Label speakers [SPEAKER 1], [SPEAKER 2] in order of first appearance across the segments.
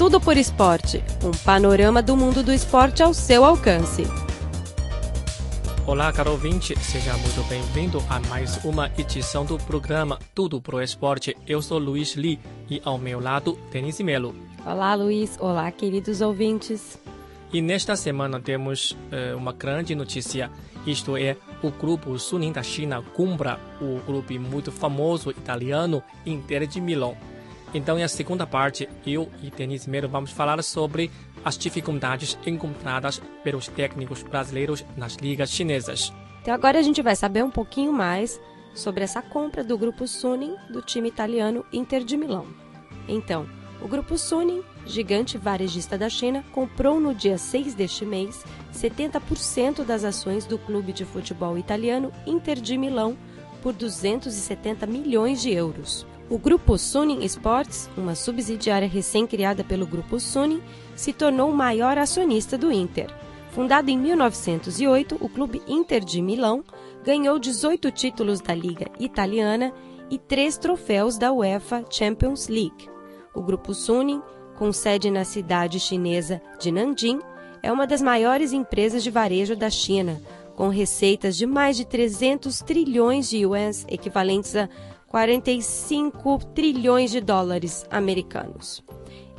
[SPEAKER 1] Tudo por Esporte um panorama do mundo do esporte ao seu alcance.
[SPEAKER 2] Olá, caro ouvinte, seja muito bem-vindo a mais uma edição do programa Tudo pro Esporte. Eu sou Luiz Li e ao meu lado, Denise Melo.
[SPEAKER 1] Olá, Luiz. Olá, queridos ouvintes.
[SPEAKER 2] E nesta semana temos uh, uma grande notícia, isto é, o grupo Suning da China compra o grupo muito famoso italiano Inter de Milão. Então, na segunda parte, eu e Denise Melo vamos falar sobre as dificuldades encontradas pelos técnicos brasileiros nas ligas chinesas.
[SPEAKER 1] Então, agora a gente vai saber um pouquinho mais sobre essa compra do grupo Suning do time italiano Inter de Milão. Então, o grupo Suning, gigante varejista da China, comprou no dia 6 deste mês 70% das ações do clube de futebol italiano Inter de Milão por 270 milhões de euros. O grupo Suning Sports, uma subsidiária recém-criada pelo grupo Suning, se tornou o maior acionista do Inter. Fundado em 1908, o clube Inter de Milão ganhou 18 títulos da Liga Italiana e três troféus da UEFA Champions League. O grupo Suning, com sede na cidade chinesa de Nanjing, é uma das maiores empresas de varejo da China, com receitas de mais de 300 trilhões de yuans, equivalentes a 45 trilhões de dólares americanos.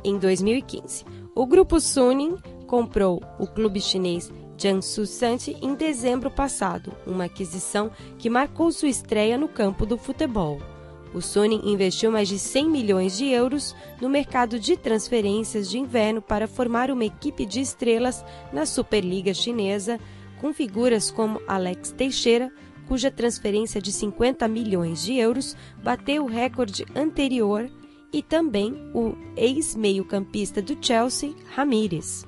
[SPEAKER 1] Em 2015, o grupo Suning comprou o clube chinês Jiangsu Santi em dezembro passado, uma aquisição que marcou sua estreia no campo do futebol. O Suning investiu mais de 100 milhões de euros no mercado de transferências de inverno para formar uma equipe de estrelas na Superliga Chinesa, com figuras como Alex Teixeira, cuja transferência de 50 milhões de euros bateu o recorde anterior, e também o ex-meio-campista do Chelsea, Ramírez.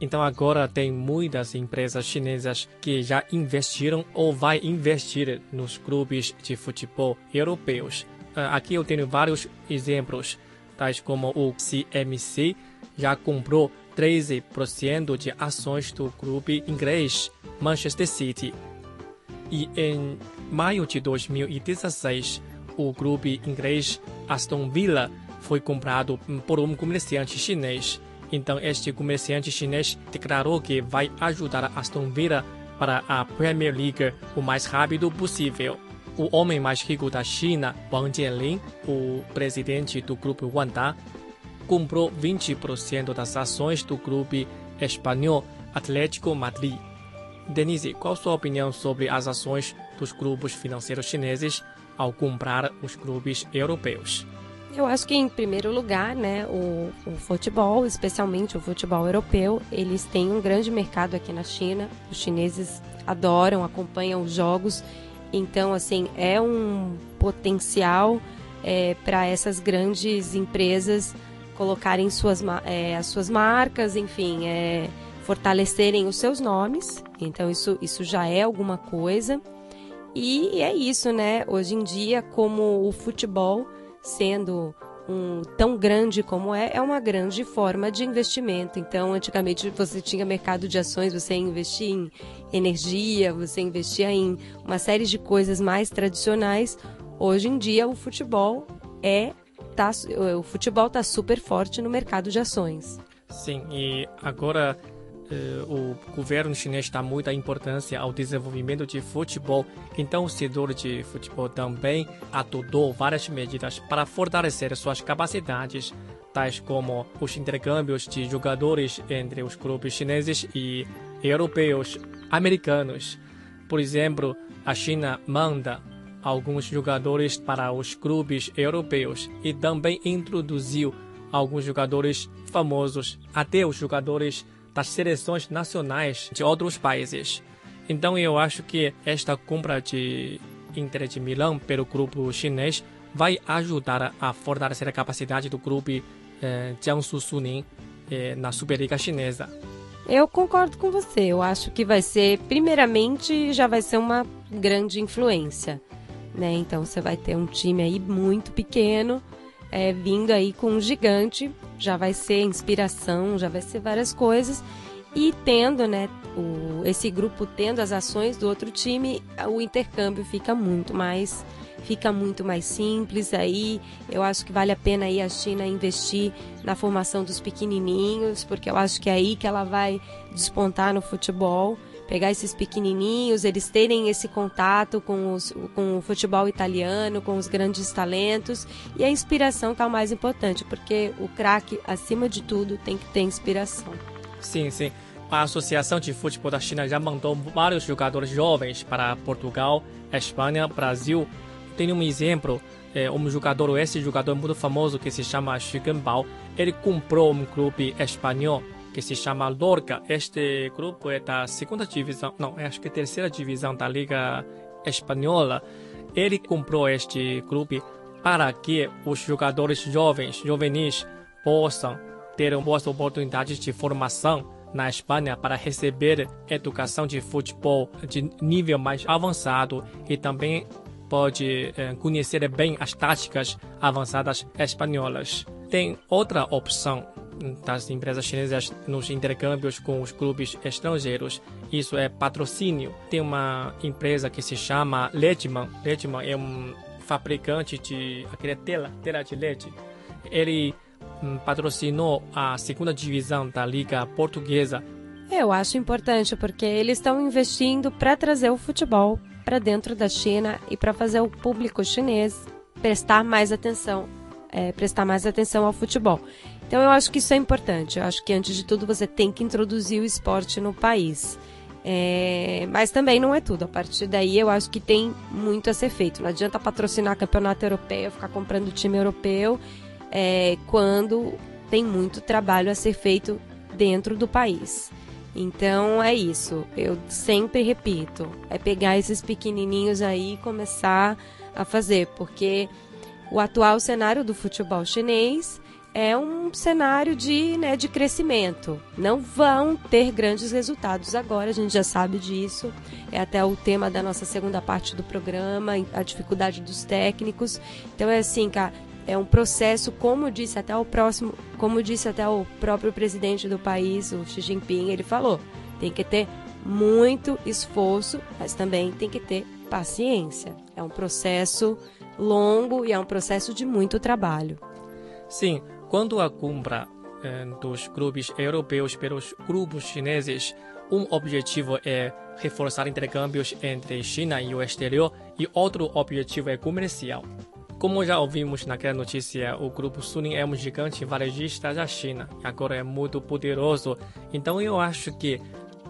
[SPEAKER 2] Então agora tem muitas empresas chinesas que já investiram ou vai investir nos clubes de futebol europeus. Ah, aqui eu tenho vários exemplos, tais como o CMC já comprou 13% de ações do clube inglês Manchester City e em maio de 2016, o clube inglês Aston Villa foi comprado por um comerciante chinês. Então, este comerciante chinês declarou que vai ajudar Aston Villa para a Premier League o mais rápido possível. O homem mais rico da China, Wang Jianlin, o presidente do grupo Wanda, comprou 20% das ações do clube espanhol Atlético Madrid. Denise, qual sua opinião sobre as ações dos grupos financeiros chineses ao comprar os clubes europeus?
[SPEAKER 1] Eu acho que, em primeiro lugar, né, o, o, futebol, especialmente o futebol europeu, eles têm um grande mercado aqui na China. Os chineses adoram, acompanham os jogos. Então, assim, é um potencial é, para essas grandes empresas colocarem suas, é, as suas marcas, enfim, é, fortalecerem os seus nomes. Então isso, isso já é alguma coisa. E é isso, né? Hoje em dia, como o futebol sendo um tão grande como é, é uma grande forma de investimento. Então, antigamente você tinha mercado de ações, você investia em energia, você investia em uma série de coisas mais tradicionais. Hoje em dia, o futebol é tá, o futebol está super forte no mercado de ações.
[SPEAKER 2] Sim, e agora o governo chinês dá muita importância ao desenvolvimento de futebol, então o setor de futebol também adotou várias medidas para fortalecer suas capacidades, tais como os intercâmbios de jogadores entre os clubes chineses e europeus, americanos. Por exemplo, a China manda alguns jogadores para os clubes europeus e também introduziu alguns jogadores famosos, até os jogadores das seleções nacionais de outros países. Então eu acho que esta compra de Inter de Milão pelo grupo chinês vai ajudar a fortalecer a capacidade do grupo eh, Jiangsu Suning eh, na Superliga Chinesa.
[SPEAKER 1] Eu concordo com você. Eu acho que vai ser, primeiramente, já vai ser uma grande influência, né? Então você vai ter um time aí muito pequeno, é, vindo aí com um gigante, já vai ser inspiração, já vai ser várias coisas. E tendo, né, o, esse grupo tendo as ações do outro time, o intercâmbio fica muito mais fica muito mais simples aí. Eu acho que vale a pena aí a China investir na formação dos pequenininhos, porque eu acho que é aí que ela vai despontar no futebol pegar esses pequenininhos, eles terem esse contato com, os, com o futebol italiano, com os grandes talentos e a inspiração que é o mais importante, porque o craque, acima de tudo, tem que ter inspiração.
[SPEAKER 2] Sim, sim. A Associação de Futebol da China já mandou vários jogadores jovens para Portugal, Espanha, Brasil. Tem um exemplo, é, um jogador, esse jogador muito famoso que se chama Xu Genbao, ele comprou um clube espanhol que se chama Lorca. Este grupo é da segunda divisão, não, acho que terceira divisão da Liga Espanhola. Ele comprou este clube para que os jogadores jovens, juvenis, possam ter boas oportunidades de formação na Espanha para receber educação de futebol de nível mais avançado e também pode eh, conhecer bem as táticas avançadas espanholas. Tem outra opção das empresas chinesas nos intercâmbios com os clubes estrangeiros. Isso é patrocínio. Tem uma empresa que se chama Leitman. Leitman é um fabricante de aquela tela, tela de leite. Ele hum, patrocinou a segunda divisão da Liga Portuguesa.
[SPEAKER 1] Eu acho importante porque eles estão investindo para trazer o futebol para dentro da China e para fazer o público chinês prestar mais atenção, é, prestar mais atenção ao futebol. Então eu acho que isso é importante. Eu acho que antes de tudo você tem que introduzir o esporte no país. É, mas também não é tudo. A partir daí eu acho que tem muito a ser feito. Não adianta patrocinar campeonato europeu, ficar comprando time europeu, é, quando tem muito trabalho a ser feito dentro do país. Então é isso. Eu sempre repito: é pegar esses pequenininhos aí e começar a fazer, porque o atual cenário do futebol chinês é um cenário de, né, de crescimento. Não vão ter grandes resultados agora, a gente já sabe disso. É até o tema da nossa segunda parte do programa, a dificuldade dos técnicos. Então é assim, cara, é um processo, como disse até o próximo, como disse até o próprio presidente do país, o Xi Jinping, ele falou, tem que ter muito esforço, mas também tem que ter paciência. É um processo longo e é um processo de muito trabalho.
[SPEAKER 2] Sim, quando a compra eh, dos clubes europeus pelos grupos chineses, um objetivo é reforçar intercâmbios entre China e o exterior e outro objetivo é comercial. Como já ouvimos naquela notícia, o grupo Suning é um gigante varejista da China e agora é muito poderoso. Então eu acho que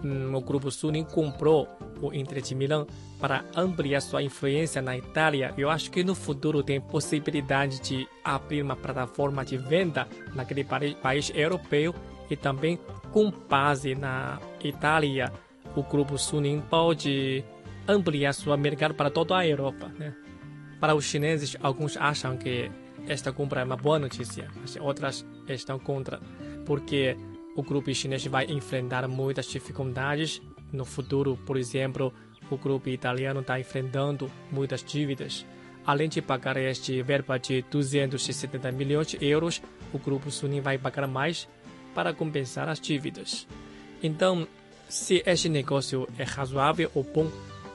[SPEAKER 2] hum, o grupo Suning comprou o Inter de Milão para ampliar sua influência na Itália, eu acho que no futuro tem possibilidade de abrir uma plataforma de venda naquele país europeu e também com base na Itália, o grupo Suning pode ampliar sua mercado para toda a Europa. Né? Para os chineses, alguns acham que esta compra é uma boa notícia, mas outras estão contra, porque o grupo chinês vai enfrentar muitas dificuldades no futuro, por exemplo, o grupo italiano está enfrentando muitas dívidas. Além de pagar este verba de 270 milhões de euros, o grupo Suning vai pagar mais para compensar as dívidas. Então, se este negócio é razoável ou bom,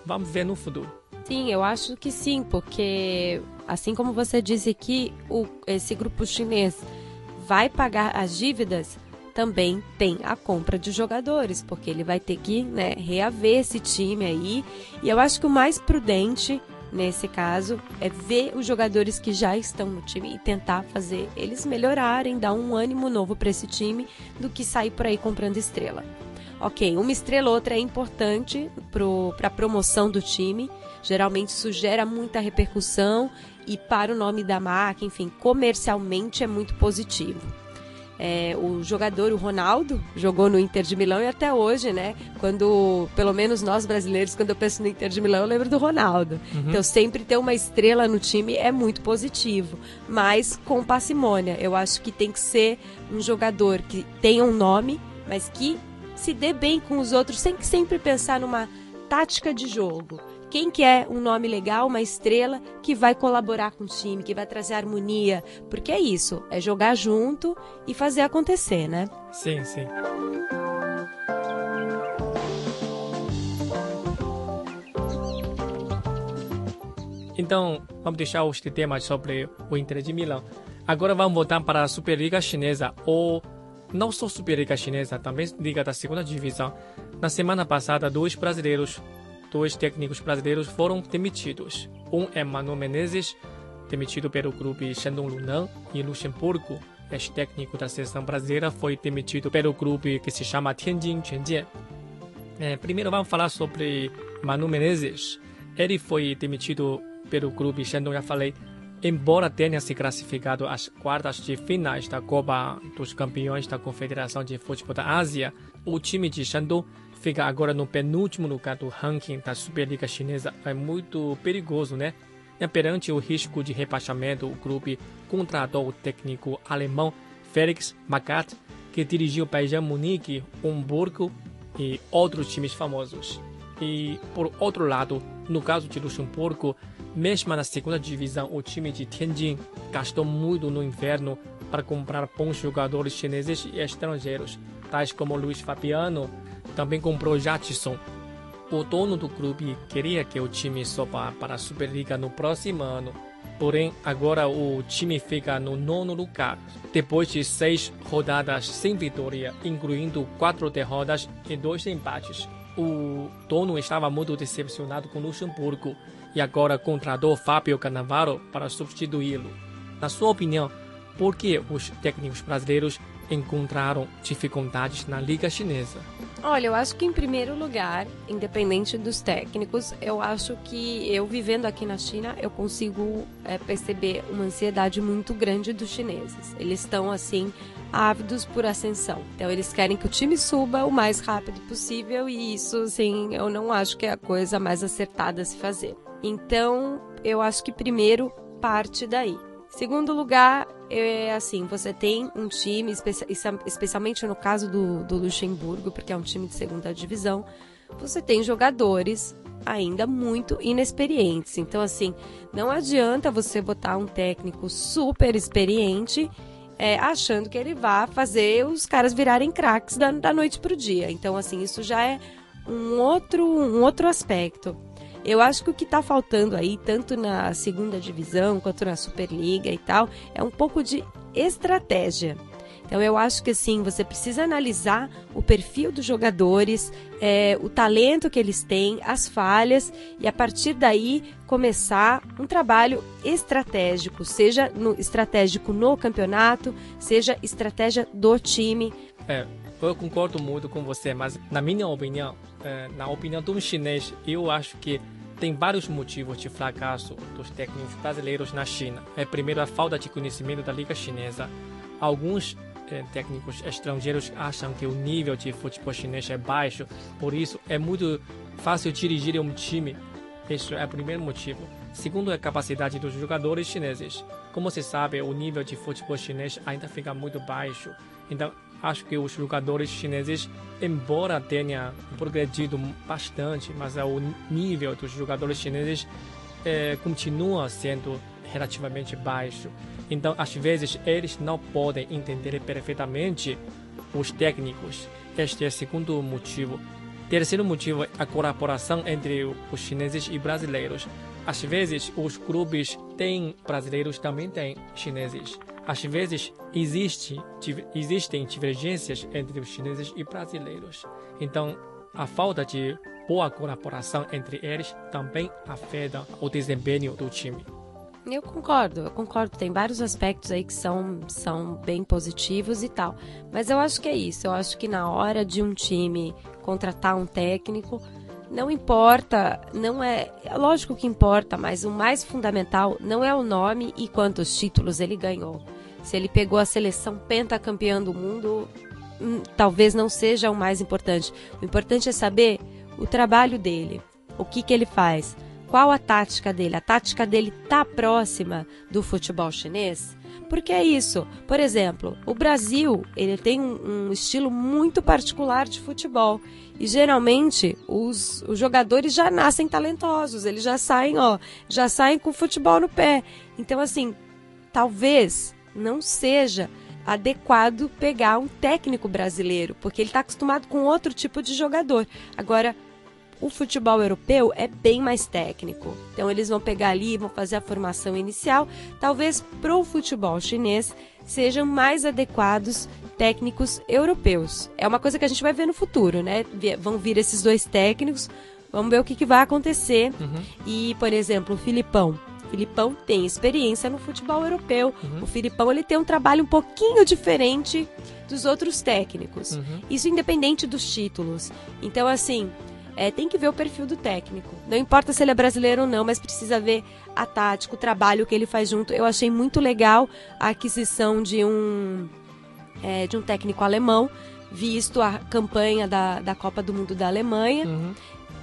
[SPEAKER 2] vamos ver no futuro.
[SPEAKER 1] Sim, eu acho que sim, porque assim como você disse aqui, o, esse grupo chinês vai pagar as dívidas, também tem a compra de jogadores, porque ele vai ter que né, reaver esse time aí. E eu acho que o mais prudente nesse caso é ver os jogadores que já estão no time e tentar fazer eles melhorarem, dar um ânimo novo para esse time, do que sair por aí comprando estrela. Ok, uma estrela ou outra é importante para a promoção do time. Geralmente isso gera muita repercussão e para o nome da marca, enfim, comercialmente é muito positivo. É, o jogador, o Ronaldo, jogou no Inter de Milão e até hoje, né? Quando, pelo menos nós brasileiros, quando eu penso no Inter de Milão, eu lembro do Ronaldo. Uhum. Então, sempre ter uma estrela no time é muito positivo, mas com parcimônia. Eu acho que tem que ser um jogador que tenha um nome, mas que se dê bem com os outros, sem que sempre pensar numa tática de jogo quem quer um nome legal, uma estrela que vai colaborar com o time, que vai trazer harmonia, porque é isso, é jogar junto e fazer acontecer, né?
[SPEAKER 2] Sim, sim. Então, vamos deixar os temas sobre o Inter de Milão. Agora vamos voltar para a Superliga Chinesa, ou não só Superliga Chinesa, também Liga da Segunda Divisão. Na semana passada, dois brasileiros, dois técnicos brasileiros foram demitidos. Um é Manu Menezes, demitido pelo clube Shandong Luneng, e Luxemburgo, ex-técnico da seleção brasileira, foi demitido pelo clube que se chama Tianjin Quanjian. É, primeiro vamos falar sobre Manu Menezes. Ele foi demitido pelo clube Shandong, já falei, embora tenha se classificado às quartas de finais da Copa dos Campeões da Confederação de Futebol da Ásia, o time de Shandong fica agora no penúltimo lugar do ranking da Superliga Chinesa. É muito perigoso, né? E perante o risco de rebaixamento, o clube contratou o técnico alemão Felix Magath, que dirigiu Bayern Munique, Hamburgo e outros times famosos. E, por outro lado, no caso de Luxemburgo, mesmo na segunda divisão, o time de Tianjin gastou muito no inverno para comprar bons jogadores chineses e estrangeiros, tais como Luiz Fabiano, também comprou Jatson. O dono do clube queria que o time soba para a Superliga no próximo ano, porém agora o time fica no nono lugar, depois de seis rodadas sem vitória, incluindo quatro derrotas e dois empates o dono estava muito decepcionado com Luxemburgo e agora contratou Fábio Cannavaro para substituí-lo. Na sua opinião, por que os técnicos brasileiros encontraram dificuldades na Liga Chinesa?
[SPEAKER 1] Olha, eu acho que em primeiro lugar, independente dos técnicos, eu acho que eu vivendo aqui na China, eu consigo é, perceber uma ansiedade muito grande dos chineses. Eles estão assim ávidos por ascensão. Então eles querem que o time suba o mais rápido possível e isso, assim, eu não acho que é a coisa mais acertada a se fazer. Então, eu acho que primeiro parte daí. Segundo lugar, é assim, você tem um time, especialmente no caso do, do Luxemburgo, porque é um time de segunda divisão, você tem jogadores ainda muito inexperientes. Então, assim, não adianta você botar um técnico super experiente é, achando que ele vai fazer os caras virarem craques da, da noite para o dia. Então, assim, isso já é um outro, um outro aspecto. Eu acho que o que está faltando aí, tanto na segunda divisão quanto na Superliga e tal, é um pouco de estratégia. Então eu acho que assim você precisa analisar o perfil dos jogadores, é, o talento que eles têm, as falhas e a partir daí começar um trabalho estratégico, seja no, estratégico no campeonato, seja estratégia do time.
[SPEAKER 2] É, eu concordo muito com você, mas na minha opinião, é, na opinião de um chinês, eu acho que tem vários motivos de fracasso dos técnicos brasileiros na China. É primeiro a falta de conhecimento da liga chinesa. Alguns eh, técnicos estrangeiros acham que o nível de futebol chinês é baixo, por isso é muito fácil dirigir um time. Este é o primeiro motivo. Segundo, a capacidade dos jogadores chineses. Como se sabe, o nível de futebol chinês ainda fica muito baixo. Então, acho que os jogadores chineses, embora tenha progredido bastante, mas o nível dos jogadores chineses eh, continua sendo relativamente baixo. Então, às vezes, eles não podem entender perfeitamente os técnicos. Este é o segundo motivo. Terceiro motivo é a colaboração entre os chineses e brasileiros. Às vezes, os clubes têm brasileiros, também têm chineses. Às vezes, existe, existem divergências entre os chineses e brasileiros. Então, a falta de boa colaboração entre eles também afeta o desempenho do time.
[SPEAKER 1] Eu concordo, eu concordo. Tem vários aspectos aí que são, são bem positivos e tal. Mas eu acho que é isso. Eu acho que na hora de um time contratar um técnico, não importa, não é. é lógico que importa, mas o mais fundamental não é o nome e quantos títulos ele ganhou. Se ele pegou a seleção pentacampeã do mundo, hum, talvez não seja o mais importante. O importante é saber o trabalho dele, o que, que ele faz qual a tática dele? A tática dele tá próxima do futebol chinês? Porque é isso. Por exemplo, o Brasil ele tem um, um estilo muito particular de futebol e geralmente os, os jogadores já nascem talentosos. Eles já saem, ó, já saem com futebol no pé. Então assim, talvez não seja adequado pegar um técnico brasileiro, porque ele está acostumado com outro tipo de jogador. Agora o futebol europeu é bem mais técnico. Então eles vão pegar ali, vão fazer a formação inicial. Talvez para o futebol chinês sejam mais adequados técnicos europeus. É uma coisa que a gente vai ver no futuro, né? Vão vir esses dois técnicos, vamos ver o que, que vai acontecer. Uhum. E, por exemplo, o Filipão. O Filipão tem experiência no futebol europeu. Uhum. O Filipão ele tem um trabalho um pouquinho diferente dos outros técnicos. Uhum. Isso independente dos títulos. Então, assim, é, tem que ver o perfil do técnico. Não importa se ele é brasileiro ou não, mas precisa ver a tática, o trabalho que ele faz junto. Eu achei muito legal a aquisição de um, é, de um técnico alemão, visto a campanha da, da Copa do Mundo da Alemanha. Uhum.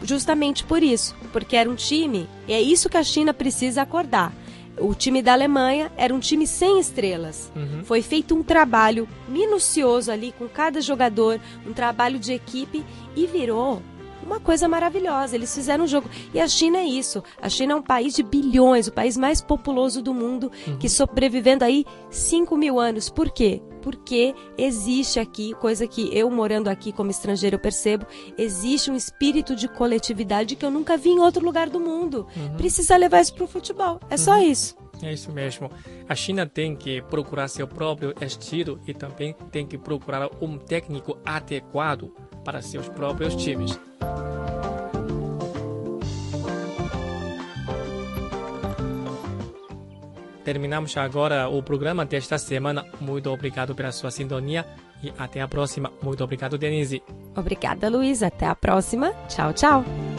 [SPEAKER 1] Justamente por isso, porque era um time, e é isso que a China precisa acordar. O time da Alemanha era um time sem estrelas. Uhum. Foi feito um trabalho minucioso ali com cada jogador, um trabalho de equipe e virou uma coisa maravilhosa. Eles fizeram um jogo. E a China é isso. A China é um país de bilhões, o país mais populoso do mundo, uhum. que sobrevivendo aí 5 mil anos. Por quê? Porque existe aqui, coisa que eu morando aqui como estrangeiro eu percebo, existe um espírito de coletividade que eu nunca vi em outro lugar do mundo. Uhum. Precisa levar isso para o futebol. É só uhum. isso.
[SPEAKER 2] É isso mesmo. A China tem que procurar seu próprio estilo e também tem que procurar um técnico adequado para seus próprios times. Terminamos agora o programa desta semana. Muito obrigado pela sua sintonia e até a próxima. Muito obrigado, Denise.
[SPEAKER 1] Obrigada, Luiz. Até a próxima. Tchau, tchau.